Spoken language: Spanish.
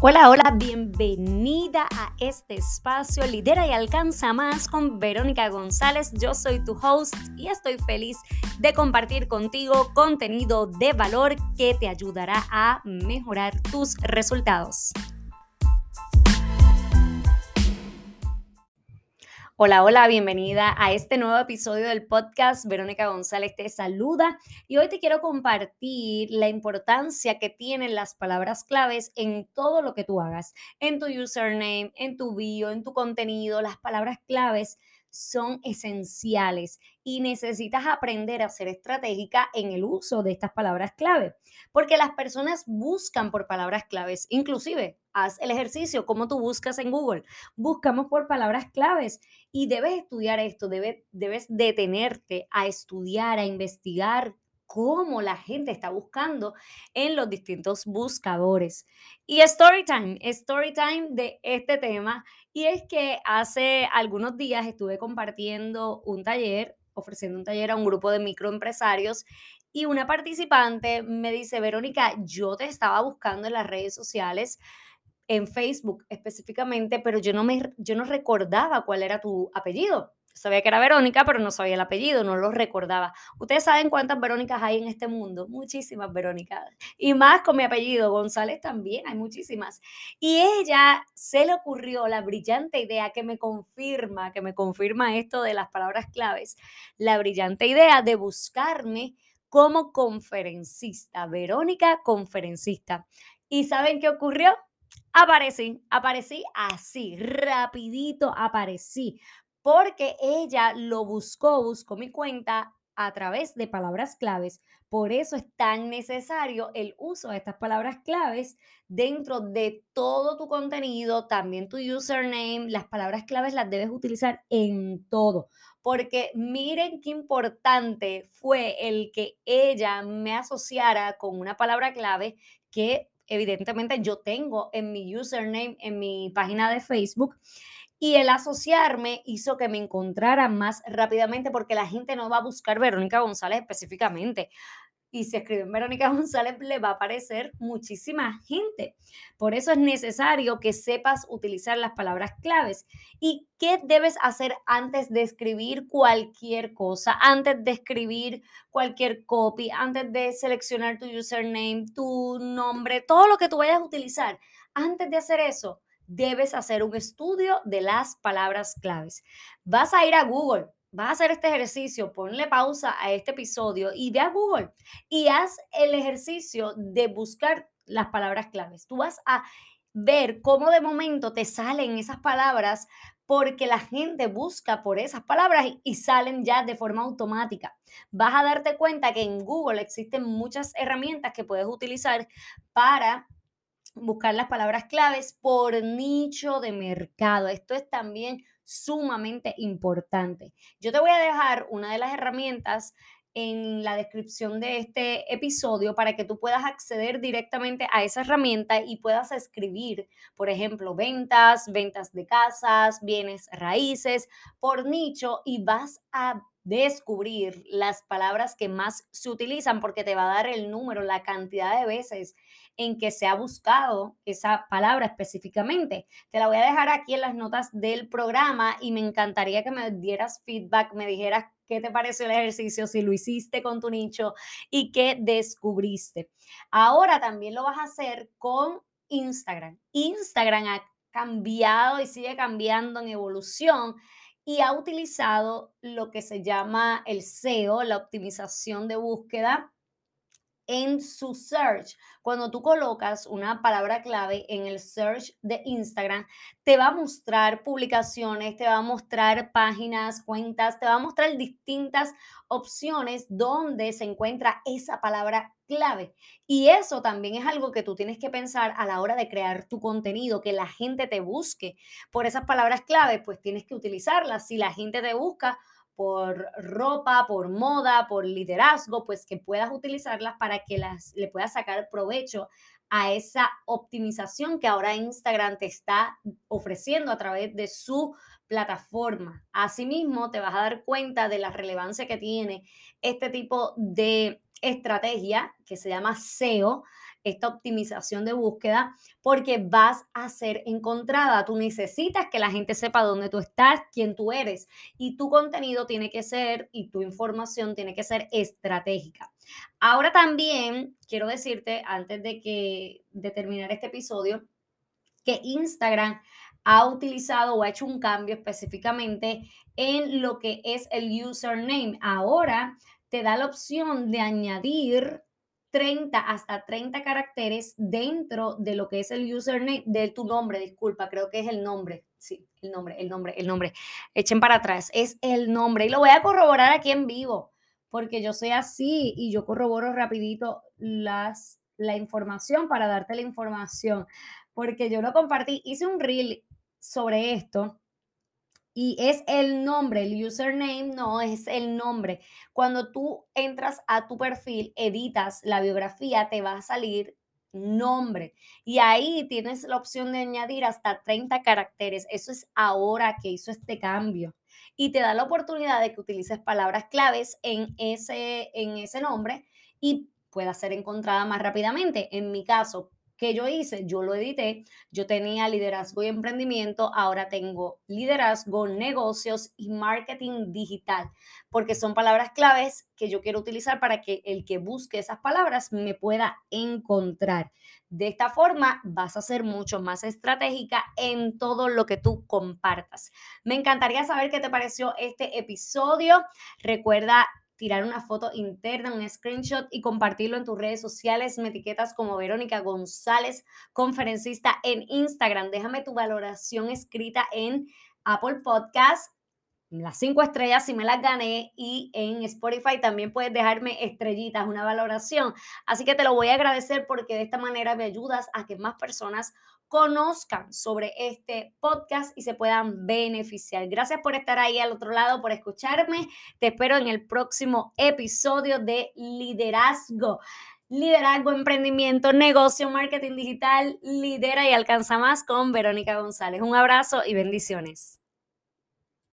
Hola, hola, bienvenida a este espacio Lidera y Alcanza Más con Verónica González. Yo soy tu host y estoy feliz de compartir contigo contenido de valor que te ayudará a mejorar tus resultados. Hola, hola, bienvenida a este nuevo episodio del podcast. Verónica González te saluda y hoy te quiero compartir la importancia que tienen las palabras claves en todo lo que tú hagas, en tu username, en tu bio, en tu contenido. Las palabras claves son esenciales y necesitas aprender a ser estratégica en el uso de estas palabras clave, porque las personas buscan por palabras claves, inclusive haz el ejercicio como tú buscas en Google, buscamos por palabras claves y debes estudiar esto, debes, debes detenerte a estudiar, a investigar cómo la gente está buscando en los distintos buscadores. Y story time, story time de este tema. Y es que hace algunos días estuve compartiendo un taller, ofreciendo un taller a un grupo de microempresarios y una participante me dice, Verónica, yo te estaba buscando en las redes sociales, en Facebook específicamente, pero yo no, me, yo no recordaba cuál era tu apellido. Sabía que era Verónica, pero no sabía el apellido, no lo recordaba. Ustedes saben cuántas Verónicas hay en este mundo, muchísimas Verónicas. Y más con mi apellido, González también, hay muchísimas. Y ella se le ocurrió la brillante idea que me confirma, que me confirma esto de las palabras claves, la brillante idea de buscarme como conferencista, Verónica conferencista. ¿Y saben qué ocurrió? Aparecí, aparecí así, rapidito aparecí porque ella lo buscó, buscó mi cuenta a través de palabras claves. Por eso es tan necesario el uso de estas palabras claves dentro de todo tu contenido, también tu username. Las palabras claves las debes utilizar en todo, porque miren qué importante fue el que ella me asociara con una palabra clave que evidentemente yo tengo en mi username, en mi página de Facebook. Y el asociarme hizo que me encontrara más rápidamente porque la gente no va a buscar Verónica González específicamente. Y si escriben Verónica González, le va a aparecer muchísima gente. Por eso es necesario que sepas utilizar las palabras claves. ¿Y qué debes hacer antes de escribir cualquier cosa? Antes de escribir cualquier copy, antes de seleccionar tu username, tu nombre, todo lo que tú vayas a utilizar. Antes de hacer eso, debes hacer un estudio de las palabras claves. Vas a ir a Google, vas a hacer este ejercicio, ponle pausa a este episodio y ve a Google y haz el ejercicio de buscar las palabras claves. Tú vas a ver cómo de momento te salen esas palabras porque la gente busca por esas palabras y salen ya de forma automática. Vas a darte cuenta que en Google existen muchas herramientas que puedes utilizar para buscar las palabras claves por nicho de mercado. Esto es también sumamente importante. Yo te voy a dejar una de las herramientas en la descripción de este episodio para que tú puedas acceder directamente a esa herramienta y puedas escribir, por ejemplo, ventas, ventas de casas, bienes raíces por nicho y vas a descubrir las palabras que más se utilizan porque te va a dar el número, la cantidad de veces en que se ha buscado esa palabra específicamente. Te la voy a dejar aquí en las notas del programa y me encantaría que me dieras feedback, me dijeras qué te pareció el ejercicio, si lo hiciste con tu nicho y qué descubriste. Ahora también lo vas a hacer con Instagram. Instagram ha cambiado y sigue cambiando en evolución y ha utilizado lo que se llama el SEO, la optimización de búsqueda en su search. Cuando tú colocas una palabra clave en el search de Instagram, te va a mostrar publicaciones, te va a mostrar páginas, cuentas, te va a mostrar distintas opciones donde se encuentra esa palabra clave. Y eso también es algo que tú tienes que pensar a la hora de crear tu contenido, que la gente te busque por esas palabras clave, pues tienes que utilizarlas. Si la gente te busca por ropa, por moda, por liderazgo, pues que puedas utilizarlas para que las, le puedas sacar provecho a esa optimización que ahora Instagram te está ofreciendo a través de su plataforma. Asimismo, te vas a dar cuenta de la relevancia que tiene este tipo de estrategia que se llama SEO, esta optimización de búsqueda, porque vas a ser encontrada. Tú necesitas que la gente sepa dónde tú estás, quién tú eres, y tu contenido tiene que ser y tu información tiene que ser estratégica. Ahora también quiero decirte, antes de que terminar este episodio, que Instagram ha utilizado o ha hecho un cambio específicamente en lo que es el username. Ahora te da la opción de añadir 30 hasta 30 caracteres dentro de lo que es el username de tu nombre, disculpa, creo que es el nombre. Sí, el nombre, el nombre, el nombre. Echen para atrás, es el nombre. Y lo voy a corroborar aquí en vivo, porque yo soy así y yo corroboro rapidito las, la información para darte la información, porque yo lo compartí, hice un reel sobre esto y es el nombre, el username no es el nombre. Cuando tú entras a tu perfil, editas la biografía, te va a salir nombre. Y ahí tienes la opción de añadir hasta 30 caracteres. Eso es ahora que hizo este cambio. Y te da la oportunidad de que utilices palabras claves en ese, en ese nombre y pueda ser encontrada más rápidamente. En mi caso, ¿Qué yo hice? Yo lo edité. Yo tenía liderazgo y emprendimiento. Ahora tengo liderazgo, negocios y marketing digital, porque son palabras claves que yo quiero utilizar para que el que busque esas palabras me pueda encontrar. De esta forma vas a ser mucho más estratégica en todo lo que tú compartas. Me encantaría saber qué te pareció este episodio. Recuerda tirar una foto interna, un screenshot y compartirlo en tus redes sociales. Me etiquetas como Verónica González, conferencista en Instagram. Déjame tu valoración escrita en Apple Podcast. Las cinco estrellas si me las gané y en Spotify también puedes dejarme estrellitas, una valoración. Así que te lo voy a agradecer porque de esta manera me ayudas a que más personas conozcan sobre este podcast y se puedan beneficiar. Gracias por estar ahí al otro lado, por escucharme. Te espero en el próximo episodio de Liderazgo. Liderazgo, emprendimiento, negocio, marketing digital, lidera y alcanza más con Verónica González. Un abrazo y bendiciones.